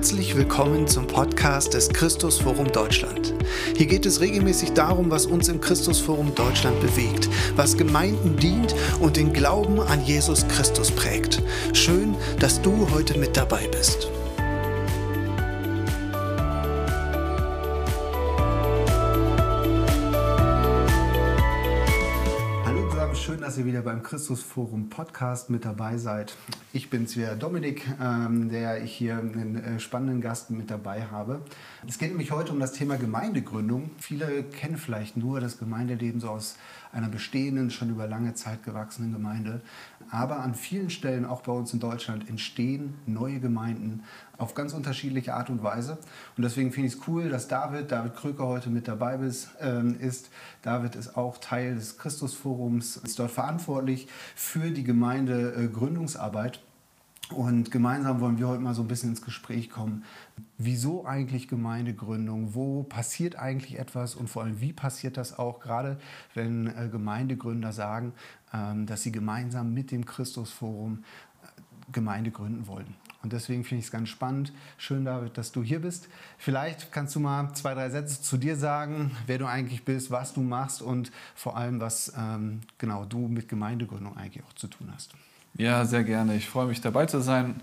Herzlich willkommen zum Podcast des Christusforum Deutschland. Hier geht es regelmäßig darum, was uns im Christusforum Deutschland bewegt, was Gemeinden dient und den Glauben an Jesus Christus prägt. Schön, dass du heute mit dabei bist. Ihr beim Christusforum Podcast mit dabei seid. Ich bin's wieder, Dominik, ähm, der ich hier einen äh, spannenden Gast mit dabei habe. Es geht nämlich heute um das Thema Gemeindegründung. Viele kennen vielleicht nur das Gemeindeleben so aus einer bestehenden, schon über lange Zeit gewachsenen Gemeinde. Aber an vielen Stellen, auch bei uns in Deutschland, entstehen neue Gemeinden auf ganz unterschiedliche Art und Weise. Und deswegen finde ich es cool, dass David, David Kröker heute mit dabei ist. Ähm, ist. David ist auch Teil des Christusforums, ist dort verantwortlich für die Gemeindegründungsarbeit. Und gemeinsam wollen wir heute mal so ein bisschen ins Gespräch kommen. Wieso eigentlich Gemeindegründung? Wo passiert eigentlich etwas? Und vor allem, wie passiert das auch, gerade wenn äh, Gemeindegründer sagen, ähm, dass sie gemeinsam mit dem Christusforum äh, Gemeinde gründen wollen? Und deswegen finde ich es ganz spannend. Schön, David, dass du hier bist. Vielleicht kannst du mal zwei, drei Sätze zu dir sagen, wer du eigentlich bist, was du machst und vor allem, was ähm, genau du mit Gemeindegründung eigentlich auch zu tun hast. Ja, sehr gerne. Ich freue mich dabei zu sein.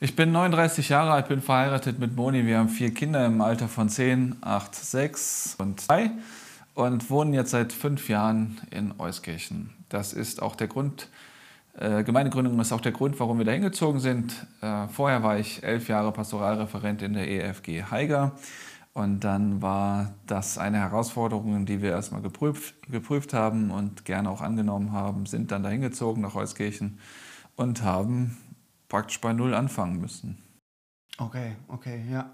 Ich bin 39 Jahre alt, bin verheiratet mit Moni. Wir haben vier Kinder im Alter von 10, 8, 6 und 2 und wohnen jetzt seit fünf Jahren in Euskirchen. Das ist auch der Grund, äh, Gemeindegründung ist auch der Grund, warum wir da hingezogen sind. Äh, vorher war ich elf Jahre Pastoralreferent in der EFG Haiger. Und dann war das eine Herausforderung, die wir erstmal geprüft, geprüft haben und gerne auch angenommen haben, sind dann dahin gezogen nach Euskirchen und haben praktisch bei Null anfangen müssen. Okay, okay, ja.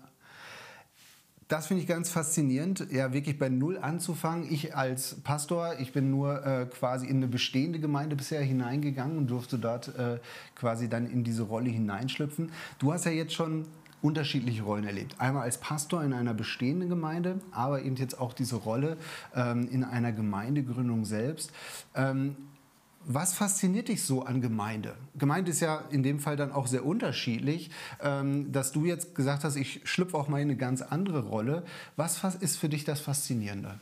Das finde ich ganz faszinierend, ja wirklich bei Null anzufangen. Ich als Pastor, ich bin nur äh, quasi in eine bestehende Gemeinde bisher hineingegangen und durfte dort äh, quasi dann in diese Rolle hineinschlüpfen. Du hast ja jetzt schon unterschiedliche Rollen erlebt. Einmal als Pastor in einer bestehenden Gemeinde, aber eben jetzt auch diese Rolle ähm, in einer Gemeindegründung selbst. Ähm, was fasziniert dich so an Gemeinde? Gemeinde ist ja in dem Fall dann auch sehr unterschiedlich. Ähm, dass du jetzt gesagt hast, ich schlüpfe auch mal in eine ganz andere Rolle. Was ist für dich das Faszinierende?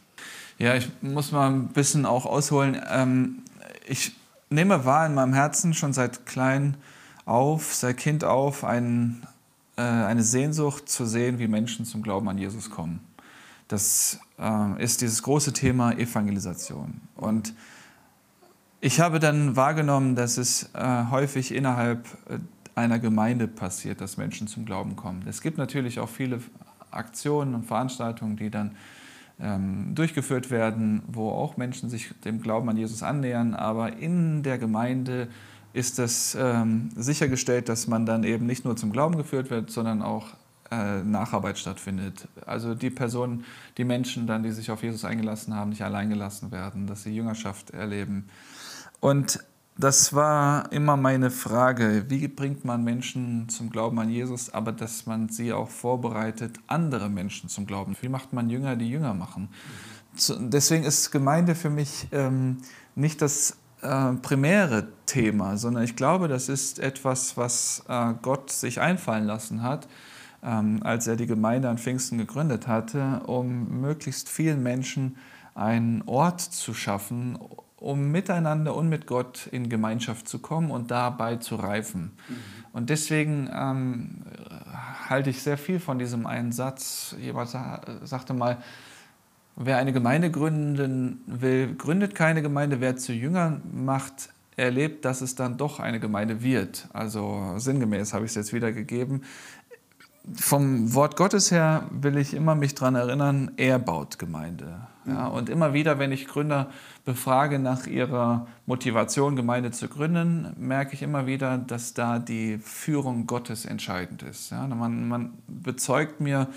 Ja, ich muss mal ein bisschen auch ausholen. Ähm, ich nehme wahr in meinem Herzen schon seit klein auf, seit Kind auf, äh, eine Sehnsucht zu sehen, wie Menschen zum Glauben an Jesus kommen. Das äh, ist dieses große Thema Evangelisation. Und ich habe dann wahrgenommen, dass es äh, häufig innerhalb äh, einer Gemeinde passiert, dass Menschen zum Glauben kommen. Es gibt natürlich auch viele Aktionen und Veranstaltungen, die dann ähm, durchgeführt werden, wo auch Menschen sich dem Glauben an Jesus annähern, aber in der Gemeinde ist es ähm, sichergestellt, dass man dann eben nicht nur zum Glauben geführt wird, sondern auch äh, Nacharbeit stattfindet. Also die Personen, die Menschen dann, die sich auf Jesus eingelassen haben, nicht allein gelassen werden, dass sie Jüngerschaft erleben. Und das war immer meine Frage, wie bringt man Menschen zum Glauben an Jesus, aber dass man sie auch vorbereitet, andere Menschen zum Glauben. Wie macht man Jünger, die Jünger machen? Deswegen ist Gemeinde für mich ähm, nicht das äh, primäre Thema, sondern ich glaube, das ist etwas, was äh, Gott sich einfallen lassen hat, ähm, als er die Gemeinde an Pfingsten gegründet hatte, um möglichst vielen Menschen einen Ort zu schaffen, um miteinander und mit Gott in Gemeinschaft zu kommen und dabei zu reifen. Mhm. Und deswegen ähm, halte ich sehr viel von diesem einen Satz. Jemand sagte mal, wer eine Gemeinde gründen will, gründet keine Gemeinde. Wer zu Jüngern macht, erlebt, dass es dann doch eine Gemeinde wird. Also sinngemäß habe ich es jetzt wiedergegeben vom Wort Gottes her will ich immer mich daran erinnern, er baut Gemeinde. Ja, und immer wieder, wenn ich Gründer befrage nach ihrer Motivation, Gemeinde zu gründen, merke ich immer wieder, dass da die Führung Gottes entscheidend ist. Ja, man, man bezeugt mir,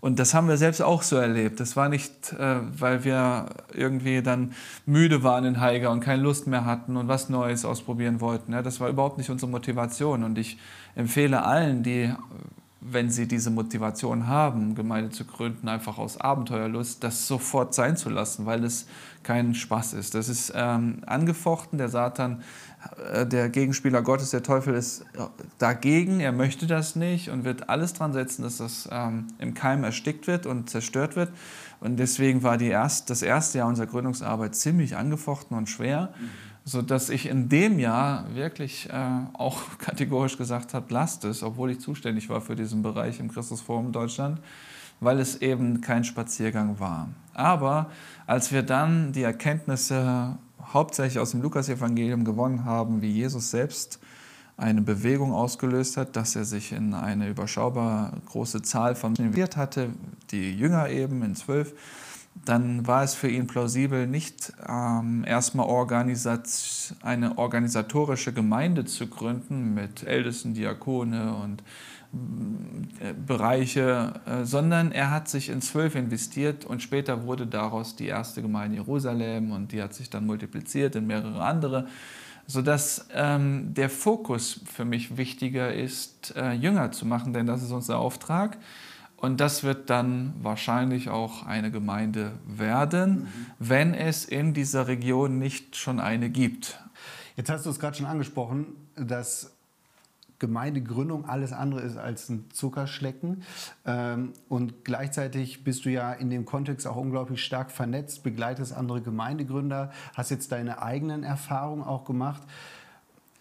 und das haben wir selbst auch so erlebt. Das war nicht, äh, weil wir irgendwie dann müde waren in Haiger und keine Lust mehr hatten und was Neues ausprobieren wollten. Ja, das war überhaupt nicht unsere Motivation. Und ich empfehle allen, die wenn sie diese Motivation haben, Gemeinde zu gründen, einfach aus Abenteuerlust, das sofort sein zu lassen, weil es kein Spaß ist. Das ist ähm, angefochten. Der Satan äh, der Gegenspieler Gottes, der Teufel, ist dagegen, er möchte das nicht und wird alles dran setzen, dass das ähm, im Keim erstickt wird und zerstört wird. Und deswegen war die erst, das erste Jahr unserer Gründungsarbeit ziemlich angefochten und schwer, mhm. Sodass ich in dem Jahr wirklich äh, auch kategorisch gesagt habe, lasst es, obwohl ich zuständig war für diesen Bereich im Christusforum Deutschland, weil es eben kein Spaziergang war. Aber als wir dann die Erkenntnisse hauptsächlich aus dem Lukasevangelium gewonnen haben, wie Jesus selbst eine Bewegung ausgelöst hat, dass er sich in eine überschaubar große Zahl von investiert hatte, die Jünger eben in zwölf, dann war es für ihn plausibel, nicht ähm, erstmal organisat eine organisatorische Gemeinde zu gründen mit Ältesten, Diakone und äh, Bereiche, äh, sondern er hat sich in zwölf investiert und später wurde daraus die erste Gemeinde Jerusalem und die hat sich dann multipliziert in mehrere andere, sodass ähm, der Fokus für mich wichtiger ist, äh, Jünger zu machen, denn das ist unser Auftrag. Und das wird dann wahrscheinlich auch eine Gemeinde werden, mhm. wenn es in dieser Region nicht schon eine gibt. Jetzt hast du es gerade schon angesprochen, dass Gemeindegründung alles andere ist als ein Zuckerschlecken. Ähm, und gleichzeitig bist du ja in dem Kontext auch unglaublich stark vernetzt, begleitest andere Gemeindegründer, hast jetzt deine eigenen Erfahrungen auch gemacht.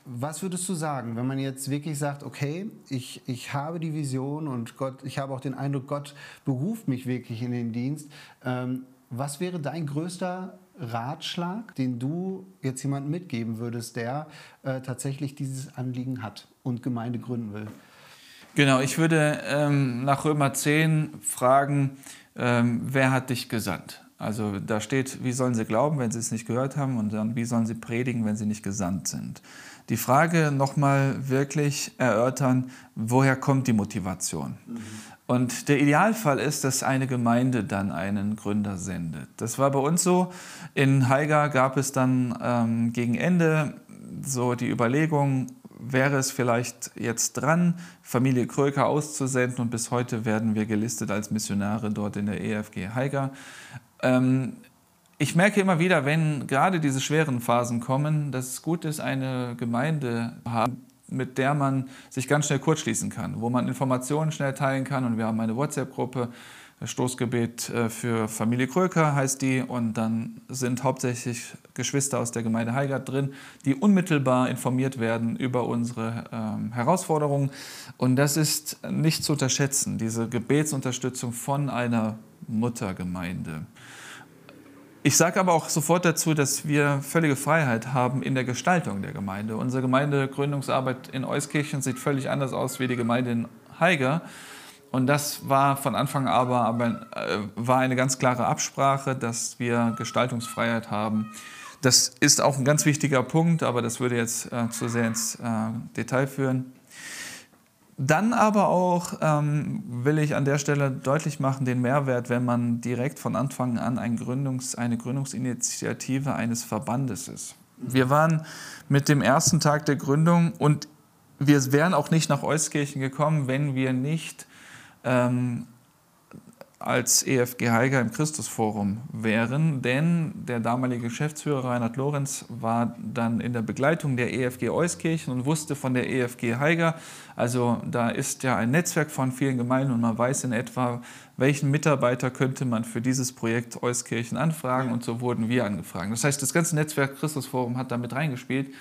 Was würdest du sagen, wenn man jetzt wirklich sagt, okay, ich, ich habe die Vision und Gott, ich habe auch den Eindruck, Gott beruft mich wirklich in den Dienst. Ähm, was wäre dein größter Ratschlag, den du jetzt jemandem mitgeben würdest, der äh, tatsächlich dieses Anliegen hat und Gemeinde gründen will? Genau, ich würde ähm, nach Römer 10 fragen, ähm, wer hat dich gesandt? Also da steht, wie sollen sie glauben, wenn sie es nicht gehört haben und dann, wie sollen sie predigen, wenn sie nicht gesandt sind? Die Frage nochmal wirklich erörtern, woher kommt die Motivation? Mhm. Und der Idealfall ist, dass eine Gemeinde dann einen Gründer sendet. Das war bei uns so. In Haiger gab es dann ähm, gegen Ende so die Überlegung, wäre es vielleicht jetzt dran, Familie Kröker auszusenden und bis heute werden wir gelistet als Missionare dort in der EFG Haiger. Ähm, ich merke immer wieder, wenn gerade diese schweren Phasen kommen, dass es gut ist, eine Gemeinde zu haben, mit der man sich ganz schnell kurzschließen kann, wo man Informationen schnell teilen kann. Und wir haben eine WhatsApp-Gruppe, Stoßgebet äh, für Familie Kröker heißt die. Und dann sind hauptsächlich Geschwister aus der Gemeinde Heigert drin, die unmittelbar informiert werden über unsere ähm, Herausforderungen. Und das ist nicht zu unterschätzen, diese Gebetsunterstützung von einer Muttergemeinde. Ich sage aber auch sofort dazu, dass wir völlige Freiheit haben in der Gestaltung der Gemeinde. Unsere Gemeindegründungsarbeit in Euskirchen sieht völlig anders aus wie die Gemeinde in Haiger. Und das war von Anfang an aber, aber äh, war eine ganz klare Absprache, dass wir Gestaltungsfreiheit haben. Das ist auch ein ganz wichtiger Punkt, aber das würde jetzt äh, zu sehr ins äh, Detail führen. Dann aber auch ähm, will ich an der Stelle deutlich machen, den Mehrwert, wenn man direkt von Anfang an ein Gründungs-, eine Gründungsinitiative eines Verbandes ist. Wir waren mit dem ersten Tag der Gründung und wir wären auch nicht nach Euskirchen gekommen, wenn wir nicht ähm, als EFG Heiger im Christusforum wären, denn der damalige Geschäftsführer Reinhard Lorenz war dann in der Begleitung der EFG Euskirchen und wusste von der EFG Heiger, also da ist ja ein Netzwerk von vielen Gemeinden und man weiß in etwa, welchen Mitarbeiter könnte man für dieses Projekt Euskirchen anfragen. Und so wurden wir angefragt. Das heißt, das ganze Netzwerk Christusforum hat da mit reingespielt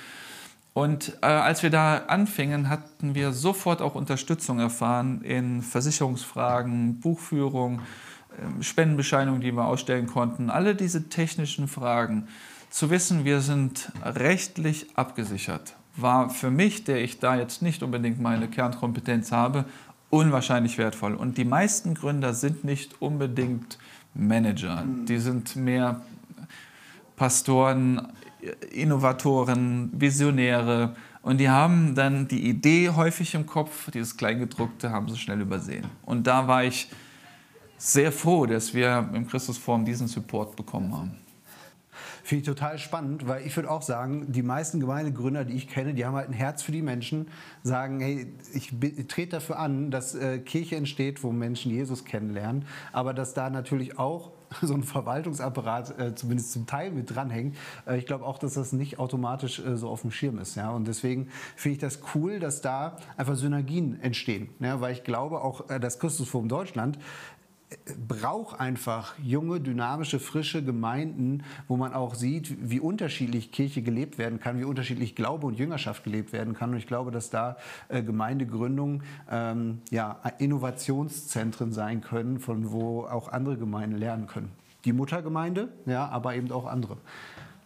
und äh, als wir da anfingen, hatten wir sofort auch Unterstützung erfahren in Versicherungsfragen, Buchführung, äh, Spendenbescheinigungen, die wir ausstellen konnten. Alle diese technischen Fragen. Zu wissen, wir sind rechtlich abgesichert, war für mich, der ich da jetzt nicht unbedingt meine Kernkompetenz habe, unwahrscheinlich wertvoll. Und die meisten Gründer sind nicht unbedingt Manager. Die sind mehr Pastoren, Innovatoren, Visionäre und die haben dann die Idee häufig im Kopf, dieses Kleingedruckte haben sie schnell übersehen. Und da war ich sehr froh, dass wir im Christusforum diesen Support bekommen haben. Finde ich total spannend, weil ich würde auch sagen, die meisten Gemeindegründer, die ich kenne, die haben halt ein Herz für die Menschen, sagen, hey, ich, ich trete dafür an, dass äh, Kirche entsteht, wo Menschen Jesus kennenlernen, aber dass da natürlich auch so ein Verwaltungsapparat äh, zumindest zum Teil mit dranhängt. Äh, ich glaube auch, dass das nicht automatisch äh, so auf dem Schirm ist. Ja? Und deswegen finde ich das cool, dass da einfach Synergien entstehen. Ja? Weil ich glaube auch, äh, das Christusforum Deutschland braucht einfach junge, dynamische, frische Gemeinden, wo man auch sieht, wie unterschiedlich Kirche gelebt werden kann, wie unterschiedlich Glaube und Jüngerschaft gelebt werden kann. Und ich glaube, dass da äh, Gemeindegründungen ähm, ja, Innovationszentren sein können, von wo auch andere Gemeinden lernen können. Die Muttergemeinde, ja, aber eben auch andere.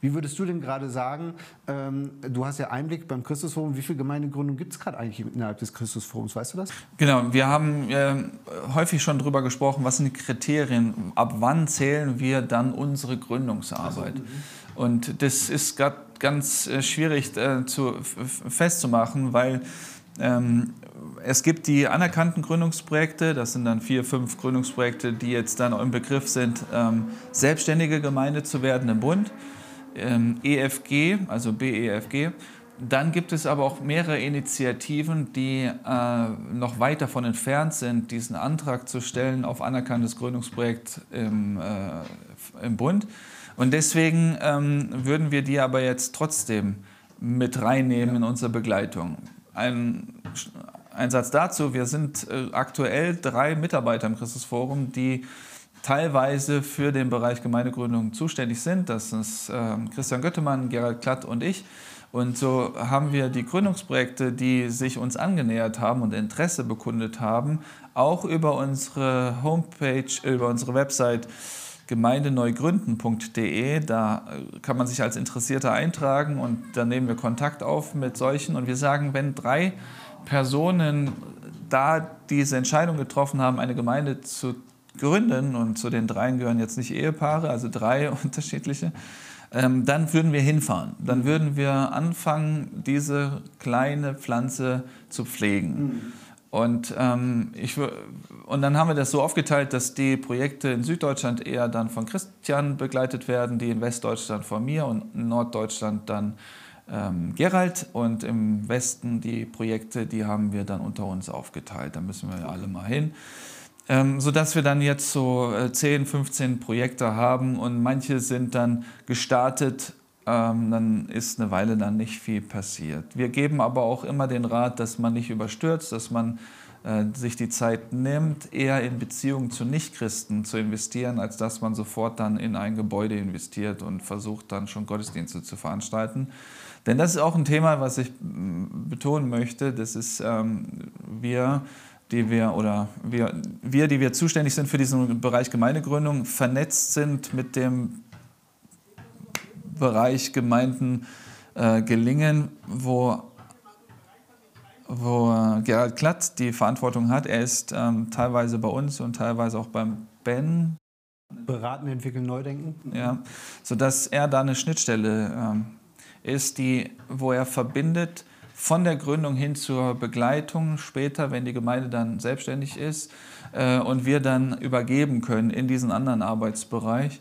Wie würdest du denn gerade sagen, ähm, du hast ja Einblick beim Christusforum, wie viele Gemeindegründungen gibt es gerade eigentlich innerhalb des Christusforums, weißt du das? Genau, wir haben äh, häufig schon darüber gesprochen, was sind die Kriterien, ab wann zählen wir dann unsere Gründungsarbeit. Also, Und das ist gerade ganz äh, schwierig äh, zu, festzumachen, weil ähm, es gibt die anerkannten Gründungsprojekte, das sind dann vier, fünf Gründungsprojekte, die jetzt dann im Begriff sind, ähm, selbstständige Gemeinde zu werden im Bund ähm, EFG, also BEFG. Dann gibt es aber auch mehrere Initiativen, die äh, noch weit davon entfernt sind, diesen Antrag zu stellen auf anerkanntes Gründungsprojekt im, äh, im Bund. Und deswegen ähm, würden wir die aber jetzt trotzdem mit reinnehmen in unsere Begleitung. Ein, ein Satz dazu, wir sind äh, aktuell drei Mitarbeiter im Christusforum, die teilweise für den Bereich Gemeindegründung zuständig sind. Das ist äh, Christian Göttemann, Gerald Klatt und ich. Und so haben wir die Gründungsprojekte, die sich uns angenähert haben und Interesse bekundet haben, auch über unsere Homepage, über unsere Website gemeindeneugründen.de. Da äh, kann man sich als Interessierter eintragen und dann nehmen wir Kontakt auf mit solchen. Und wir sagen, wenn drei Personen da diese Entscheidung getroffen haben, eine Gemeinde zu gründen, und zu den dreien gehören jetzt nicht Ehepaare, also drei unterschiedliche, ähm, dann würden wir hinfahren. Dann würden wir anfangen, diese kleine Pflanze zu pflegen. Mhm. Und, ähm, ich, und dann haben wir das so aufgeteilt, dass die Projekte in Süddeutschland eher dann von Christian begleitet werden, die in Westdeutschland von mir und in Norddeutschland dann ähm, Gerald. Und im Westen die Projekte, die haben wir dann unter uns aufgeteilt. Da müssen wir ja alle mal hin ähm, sodass wir dann jetzt so äh, 10, 15 Projekte haben und manche sind dann gestartet, ähm, dann ist eine Weile dann nicht viel passiert. Wir geben aber auch immer den Rat, dass man nicht überstürzt, dass man äh, sich die Zeit nimmt, eher in Beziehungen zu Nichtchristen zu investieren, als dass man sofort dann in ein Gebäude investiert und versucht dann schon Gottesdienste zu veranstalten. Denn das ist auch ein Thema, was ich betonen möchte. Das ist, ähm, wir die wir oder wir, wir, die wir zuständig sind für diesen Bereich Gemeindegründung, vernetzt sind mit dem Bereich Gemeinden äh, gelingen, wo, wo Gerald Klatt die Verantwortung hat. Er ist ähm, teilweise bei uns und teilweise auch beim Ben. Beraten, entwickeln, neu denken. Ja, sodass er da eine Schnittstelle ähm, ist, die, wo er verbindet von der Gründung hin zur Begleitung später, wenn die Gemeinde dann selbstständig ist äh, und wir dann übergeben können in diesen anderen Arbeitsbereich.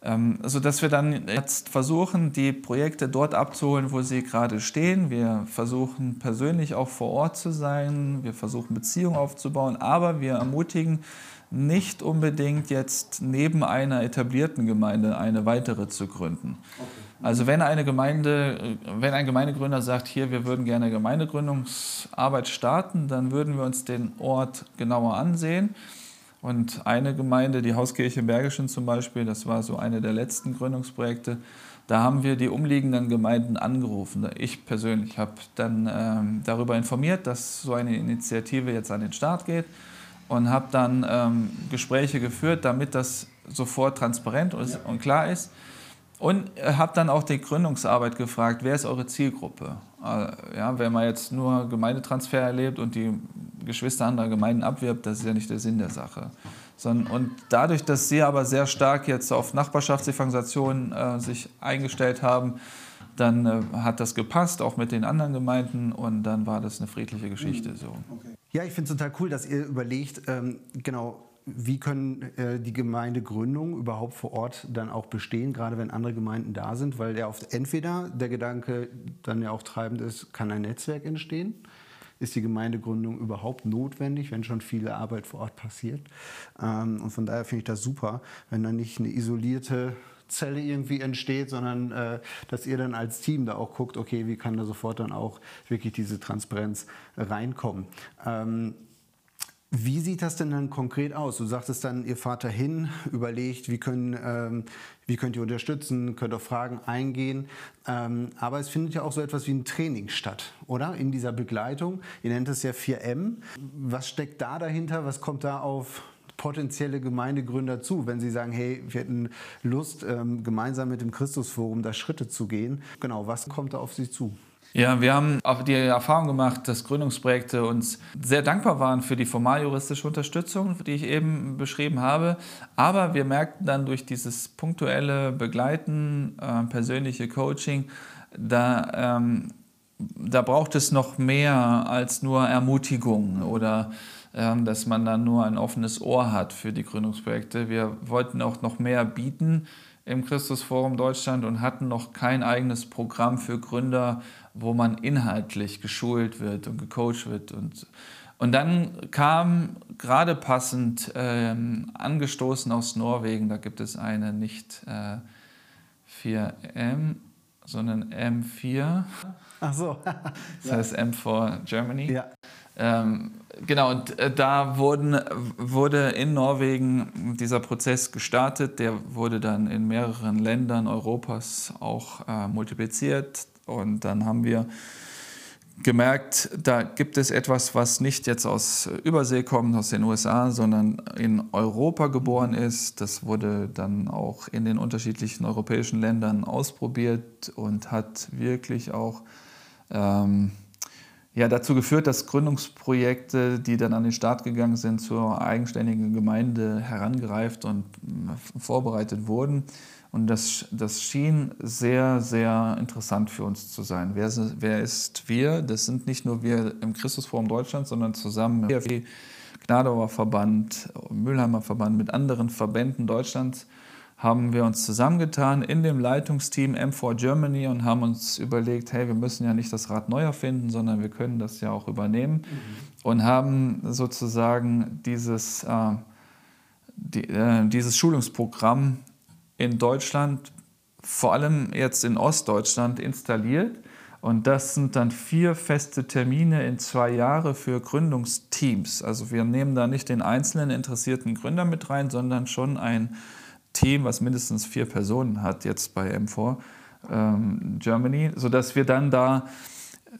Ähm, sodass wir dann jetzt versuchen, die Projekte dort abzuholen, wo sie gerade stehen. Wir versuchen persönlich auch vor Ort zu sein. Wir versuchen Beziehungen aufzubauen. Aber wir ermutigen nicht unbedingt jetzt neben einer etablierten Gemeinde eine weitere zu gründen. Okay. Also wenn eine Gemeinde, wenn ein Gemeindegründer sagt, hier, wir würden gerne Gemeindegründungsarbeit starten, dann würden wir uns den Ort genauer ansehen. Und eine Gemeinde, die Hauskirche Bergischen zum Beispiel, das war so eine der letzten Gründungsprojekte, da haben wir die umliegenden Gemeinden angerufen. Ich persönlich habe dann ähm, darüber informiert, dass so eine Initiative jetzt an den Start geht und habe dann ähm, Gespräche geführt, damit das sofort transparent und, und klar ist. Und habe dann auch die Gründungsarbeit gefragt, wer ist eure Zielgruppe? Äh, ja, wenn man jetzt nur Gemeindetransfer erlebt und die Geschwister anderer Gemeinden abwirbt, das ist ja nicht der Sinn der Sache. und dadurch, dass sie aber sehr stark jetzt auf Nachbarschaftsevangelisation äh, sich eingestellt haben, dann äh, hat das gepasst, auch mit den anderen Gemeinden und dann war das eine friedliche Geschichte so. Okay. Ja, ich finde es total cool, dass ihr überlegt, ähm, genau, wie können äh, die Gemeindegründungen überhaupt vor Ort dann auch bestehen, gerade wenn andere Gemeinden da sind, weil ja oft entweder der Gedanke dann ja auch treibend ist, kann ein Netzwerk entstehen? Ist die Gemeindegründung überhaupt notwendig, wenn schon viele Arbeit vor Ort passiert? Ähm, und von daher finde ich das super, wenn dann nicht eine isolierte Zelle irgendwie entsteht, sondern äh, dass ihr dann als Team da auch guckt, okay, wie kann da sofort dann auch wirklich diese Transparenz reinkommen. Ähm, wie sieht das denn dann konkret aus? Du sagtest dann, ihr fahrt dahin, überlegt, wie, können, ähm, wie könnt ihr unterstützen, könnt auf Fragen eingehen. Ähm, aber es findet ja auch so etwas wie ein Training statt, oder? In dieser Begleitung. Ihr nennt es ja 4M. Was steckt da dahinter? Was kommt da auf potenzielle Gemeindegründer zu, wenn sie sagen, hey, wir hätten Lust, ähm, gemeinsam mit dem Christusforum da Schritte zu gehen? Genau, was kommt da auf sie zu? Ja, wir haben auch die Erfahrung gemacht, dass Gründungsprojekte uns sehr dankbar waren für die formaljuristische Unterstützung, die ich eben beschrieben habe. Aber wir merkten dann durch dieses punktuelle Begleiten, äh, persönliche Coaching, da, ähm, da braucht es noch mehr als nur Ermutigung oder dass man dann nur ein offenes Ohr hat für die Gründungsprojekte. Wir wollten auch noch mehr bieten im Christusforum Deutschland und hatten noch kein eigenes Programm für Gründer, wo man inhaltlich geschult wird und gecoacht wird. Und, und dann kam gerade passend ähm, angestoßen aus Norwegen, da gibt es eine nicht äh, 4M, sondern M4. Ach so. das heißt M for Germany. Ja. Ähm, genau, und äh, da wurden, wurde in Norwegen dieser Prozess gestartet. Der wurde dann in mehreren Ländern Europas auch äh, multipliziert. Und dann haben wir gemerkt, da gibt es etwas, was nicht jetzt aus Übersee kommt, aus den USA, sondern in Europa geboren ist. Das wurde dann auch in den unterschiedlichen europäischen Ländern ausprobiert und hat wirklich auch ähm, ja, dazu geführt, dass Gründungsprojekte, die dann an den Start gegangen sind, zur eigenständigen Gemeinde herangereift und äh, vorbereitet wurden. Und das, das schien sehr, sehr interessant für uns zu sein. Wer, wer ist wir? Das sind nicht nur wir im Christusforum Deutschland, sondern zusammen mit dem Gnadauer Verband, Mülheimer Verband, mit anderen Verbänden Deutschlands haben wir uns zusammengetan in dem Leitungsteam M4 Germany und haben uns überlegt, hey, wir müssen ja nicht das Rad neu erfinden, sondern wir können das ja auch übernehmen mhm. und haben sozusagen dieses, äh, die, äh, dieses Schulungsprogramm in Deutschland, vor allem jetzt in Ostdeutschland, installiert. Und das sind dann vier feste Termine in zwei Jahre für Gründungsteams. Also wir nehmen da nicht den einzelnen interessierten Gründer mit rein, sondern schon ein Team, was mindestens vier Personen hat, jetzt bei M4 ähm, Germany, sodass wir dann da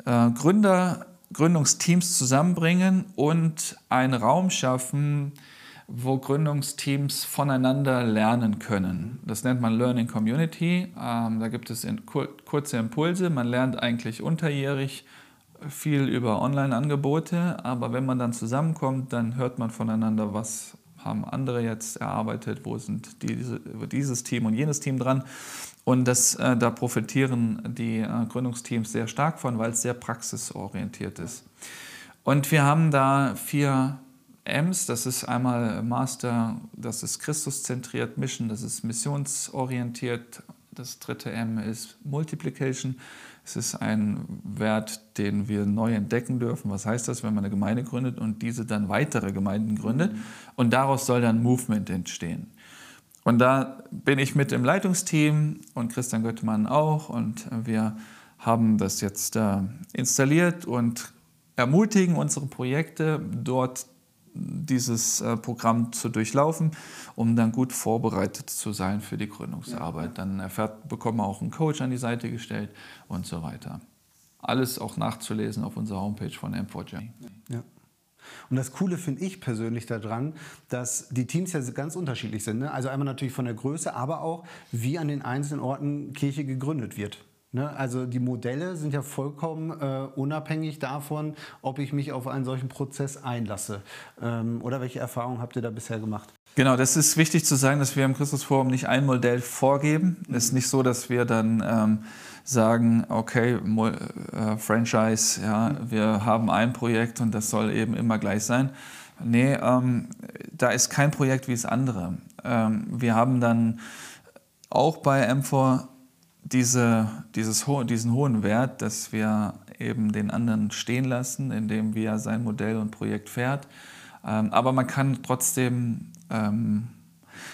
äh, Gründer, Gründungsteams zusammenbringen und einen Raum schaffen, wo Gründungsteams voneinander lernen können. Das nennt man Learning Community. Ähm, da gibt es in, kur kurze Impulse. Man lernt eigentlich unterjährig viel über Online-Angebote, aber wenn man dann zusammenkommt, dann hört man voneinander, was haben andere jetzt erarbeitet, wo sind diese, dieses Team und jenes Team dran. Und das, äh, da profitieren die äh, Gründungsteams sehr stark von, weil es sehr praxisorientiert ist. Und wir haben da vier M's, das ist einmal Master, das ist Christuszentriert, Mission, das ist missionsorientiert. Das dritte M ist Multiplication, es ist ein Wert, den wir neu entdecken dürfen. Was heißt das, wenn man eine Gemeinde gründet und diese dann weitere Gemeinden gründet? Und daraus soll dann Movement entstehen. Und da bin ich mit im Leitungsteam und Christian Göttmann auch. Und wir haben das jetzt äh, installiert und ermutigen unsere Projekte dort dieses äh, Programm zu durchlaufen, um dann gut vorbereitet zu sein für die Gründungsarbeit. Dann erfährt, bekommt man auch einen Coach an die Seite gestellt und so weiter. Alles auch nachzulesen auf unserer Homepage von M4J. Ja. Und das Coole finde ich persönlich daran, dass die Teams ja ganz unterschiedlich sind. Ne? Also einmal natürlich von der Größe, aber auch wie an den einzelnen Orten Kirche gegründet wird. Ne? Also die Modelle sind ja vollkommen äh, unabhängig davon, ob ich mich auf einen solchen Prozess einlasse. Ähm, oder welche Erfahrungen habt ihr da bisher gemacht? Genau, das ist wichtig zu sagen, dass wir im Christusforum nicht ein Modell vorgeben. Es mhm. ist nicht so, dass wir dann ähm, sagen, okay, äh, Franchise, ja, wir haben ein Projekt und das soll eben immer gleich sein, Nee, ähm, da ist kein Projekt wie das andere. Ähm, wir haben dann auch bei M4 diese, dieses, diesen hohen Wert, dass wir eben den anderen stehen lassen, indem wir sein Modell und Projekt fährt. Ähm, aber man kann trotzdem ähm,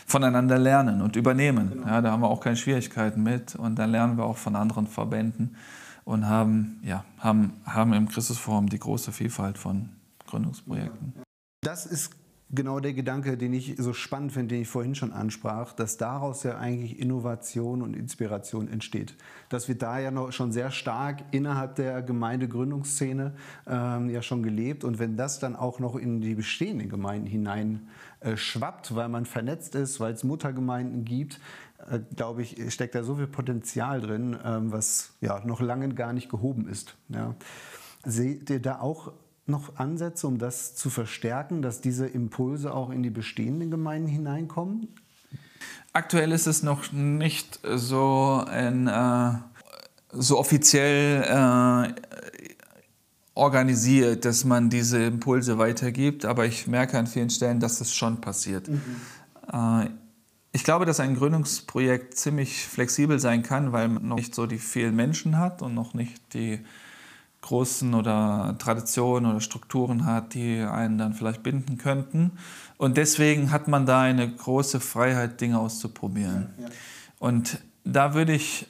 voneinander lernen und übernehmen. Genau. Ja, da haben wir auch keine Schwierigkeiten mit und da lernen wir auch von anderen Verbänden und haben, ja, haben, haben im Christusforum die große Vielfalt von Gründungsprojekten. Das ist genau der Gedanke, den ich so spannend finde, den ich vorhin schon ansprach, dass daraus ja eigentlich Innovation und Inspiration entsteht. Das wird da ja noch schon sehr stark innerhalb der Gemeindegründungsszene ähm, ja schon gelebt. Und wenn das dann auch noch in die bestehenden Gemeinden hinein äh, schwappt, weil man vernetzt ist, weil es Muttergemeinden gibt, äh, glaube ich, steckt da so viel Potenzial drin, ähm, was ja noch lange gar nicht gehoben ist. Ja. Seht ihr da auch noch Ansätze, um das zu verstärken, dass diese Impulse auch in die bestehenden Gemeinden hineinkommen? Aktuell ist es noch nicht so, in, äh, so offiziell äh, organisiert, dass man diese Impulse weitergibt, aber ich merke an vielen Stellen, dass es schon passiert. Mhm. Äh, ich glaube, dass ein Gründungsprojekt ziemlich flexibel sein kann, weil man noch nicht so die vielen Menschen hat und noch nicht die großen oder Traditionen oder Strukturen hat, die einen dann vielleicht binden könnten. Und deswegen hat man da eine große Freiheit, Dinge auszuprobieren. Ja, ja. Und da würde ich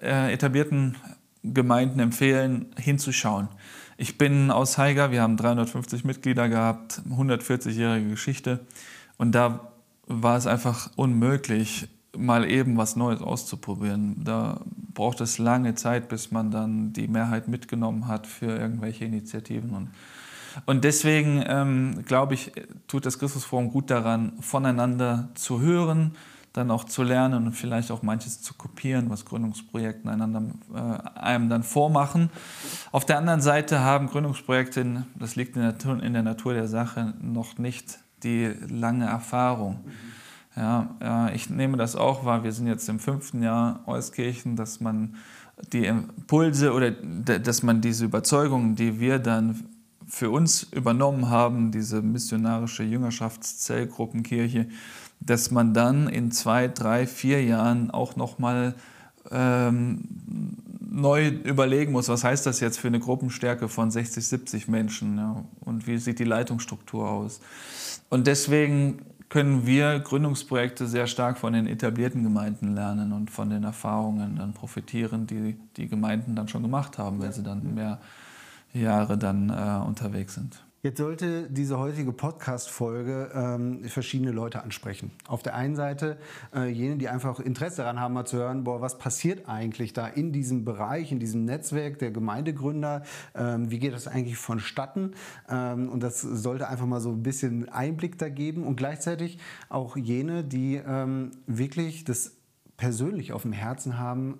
äh, etablierten Gemeinden empfehlen, hinzuschauen. Ich bin aus Haiger, wir haben 350 Mitglieder gehabt, 140-jährige Geschichte. Und da war es einfach unmöglich, mal eben was Neues auszuprobieren. Da braucht es lange Zeit, bis man dann die Mehrheit mitgenommen hat für irgendwelche Initiativen. Und, und deswegen ähm, glaube ich, tut das Christusforum gut daran, voneinander zu hören, dann auch zu lernen und vielleicht auch manches zu kopieren, was Gründungsprojekte einander, äh, einem dann vormachen. Auf der anderen Seite haben Gründungsprojekte, das liegt in der, in der Natur der Sache, noch nicht die lange Erfahrung. Mhm ja, ich nehme das auch wahr. Wir sind jetzt im fünften Jahr Euskirchen, dass man die Impulse oder dass man diese Überzeugungen, die wir dann für uns übernommen haben, diese missionarische Jüngerschaftszellgruppenkirche, dass man dann in zwei, drei, vier Jahren auch nochmal ähm, neu überlegen muss, was heißt das jetzt für eine Gruppenstärke von 60, 70 Menschen ja, und wie sieht die Leitungsstruktur aus. Und deswegen können wir Gründungsprojekte sehr stark von den etablierten Gemeinden lernen und von den Erfahrungen dann profitieren, die die Gemeinden dann schon gemacht haben, weil sie dann mehr Jahre dann äh, unterwegs sind. Jetzt sollte diese heutige Podcast-Folge ähm, verschiedene Leute ansprechen. Auf der einen Seite äh, jene, die einfach Interesse daran haben, mal zu hören, boah, was passiert eigentlich da in diesem Bereich, in diesem Netzwerk der Gemeindegründer? Ähm, wie geht das eigentlich vonstatten? Ähm, und das sollte einfach mal so ein bisschen Einblick da geben. Und gleichzeitig auch jene, die ähm, wirklich das persönlich auf dem Herzen haben,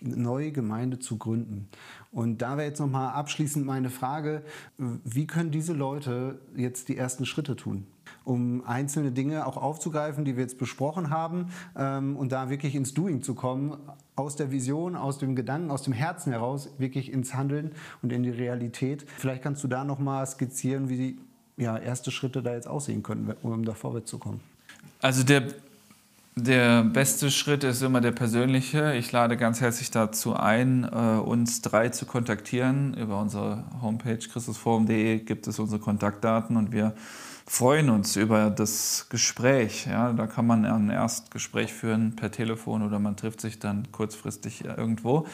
neue Gemeinde zu gründen. Und da wäre jetzt nochmal abschließend meine Frage, wie können diese Leute jetzt die ersten Schritte tun? um einzelne Dinge auch aufzugreifen, die wir jetzt besprochen haben ähm, und da wirklich ins Doing zu kommen, aus der Vision, aus dem Gedanken, aus dem Herzen heraus wirklich ins Handeln und in die Realität. Vielleicht kannst du da nochmal skizzieren, wie die ja, erste Schritte da jetzt aussehen können, um da vorwärts zu kommen. Also der der beste Schritt ist immer der persönliche. Ich lade ganz herzlich dazu ein, äh, uns drei zu kontaktieren. Über unsere Homepage christusforum.de gibt es unsere Kontaktdaten und wir freuen uns über das Gespräch. Ja, da kann man ein Erstgespräch führen per Telefon oder man trifft sich dann kurzfristig irgendwo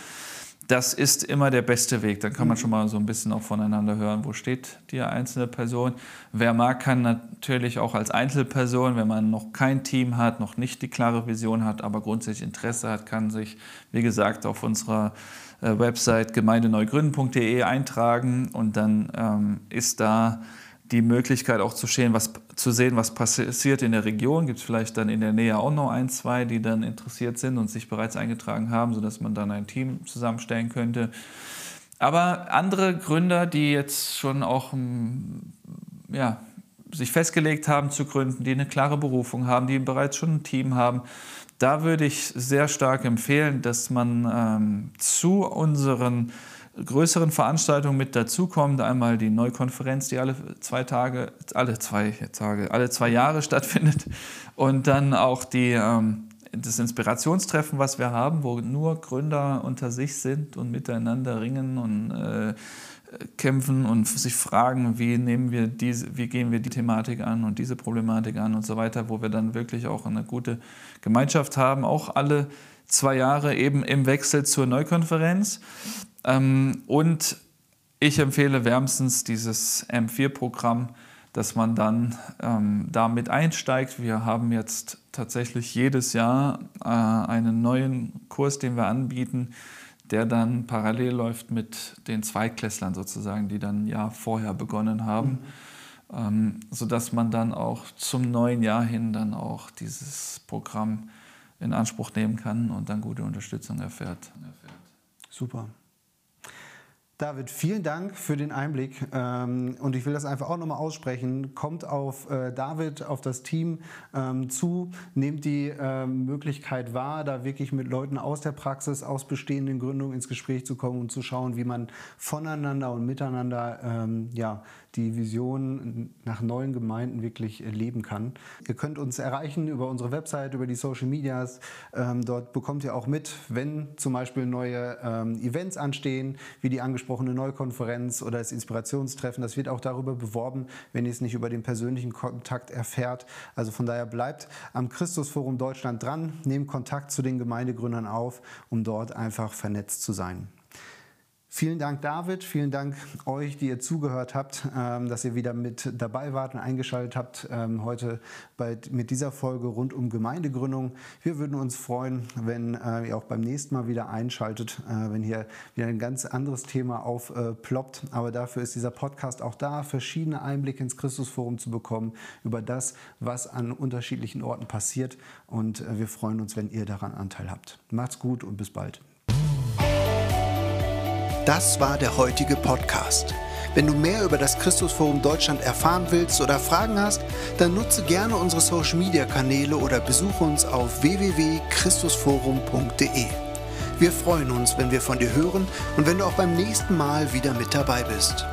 das ist immer der beste Weg. Dann kann man mhm. schon mal so ein bisschen auch voneinander hören, wo steht die einzelne Person. Wer mag, kann natürlich auch als Einzelperson, wenn man noch kein Team hat, noch nicht die klare Vision hat, aber grundsätzlich Interesse hat, kann sich, wie gesagt, auf unserer äh, Website gemeindeneugründen.de eintragen und dann ähm, ist da die Möglichkeit auch zu sehen, was, zu sehen, was passiert in der Region. Gibt es vielleicht dann in der Nähe auch noch ein, zwei, die dann interessiert sind und sich bereits eingetragen haben, sodass man dann ein Team zusammenstellen könnte. Aber andere Gründer, die jetzt schon auch mm, ja, sich festgelegt haben zu gründen, die eine klare Berufung haben, die bereits schon ein Team haben, da würde ich sehr stark empfehlen, dass man ähm, zu unseren größeren Veranstaltungen mit dazukommt. Einmal die Neukonferenz, die alle zwei Tage, alle zwei Tage, alle zwei Jahre stattfindet. Und dann auch die, ähm, das Inspirationstreffen, was wir haben, wo nur Gründer unter sich sind und miteinander ringen und äh, kämpfen und sich fragen, wie nehmen wir diese, wie gehen wir die Thematik an und diese Problematik an und so weiter, wo wir dann wirklich auch eine gute Gemeinschaft haben, auch alle zwei Jahre eben im Wechsel zur Neukonferenz. Ähm, und ich empfehle wärmstens dieses M4-Programm, dass man dann ähm, damit einsteigt. Wir haben jetzt tatsächlich jedes Jahr äh, einen neuen Kurs, den wir anbieten, der dann parallel läuft mit den Zweiklässlern sozusagen, die dann ein Jahr vorher begonnen haben, mhm. ähm, sodass man dann auch zum neuen Jahr hin dann auch dieses Programm in Anspruch nehmen kann und dann gute Unterstützung erfährt. Super. David, vielen Dank für den Einblick ähm, und ich will das einfach auch nochmal aussprechen. Kommt auf äh, David, auf das Team ähm, zu, nehmt die ähm, Möglichkeit wahr, da wirklich mit Leuten aus der Praxis, aus bestehenden Gründungen ins Gespräch zu kommen und zu schauen, wie man voneinander und miteinander ja, die Vision nach neuen Gemeinden wirklich leben kann. Ihr könnt uns erreichen über unsere Website, über die Social Medias. Ähm, dort bekommt ihr auch mit, wenn zum Beispiel neue ähm, Events anstehen, wie die angesprochene Neukonferenz oder das Inspirationstreffen. Das wird auch darüber beworben, wenn ihr es nicht über den persönlichen Kontakt erfährt. Also von daher bleibt am Christusforum Deutschland dran, nehmt Kontakt zu den Gemeindegründern auf, um dort einfach vernetzt zu sein. Vielen Dank, David. Vielen Dank euch, die ihr zugehört habt, ähm, dass ihr wieder mit dabei wart und eingeschaltet habt ähm, heute bei, mit dieser Folge rund um Gemeindegründung. Wir würden uns freuen, wenn äh, ihr auch beim nächsten Mal wieder einschaltet, äh, wenn hier wieder ein ganz anderes Thema aufploppt. Aber dafür ist dieser Podcast auch da, verschiedene Einblicke ins Christusforum zu bekommen über das, was an unterschiedlichen Orten passiert. Und äh, wir freuen uns, wenn ihr daran Anteil habt. Macht's gut und bis bald. Das war der heutige Podcast. Wenn du mehr über das Christusforum Deutschland erfahren willst oder Fragen hast, dann nutze gerne unsere Social Media Kanäle oder besuche uns auf www.christusforum.de. Wir freuen uns, wenn wir von dir hören und wenn du auch beim nächsten Mal wieder mit dabei bist.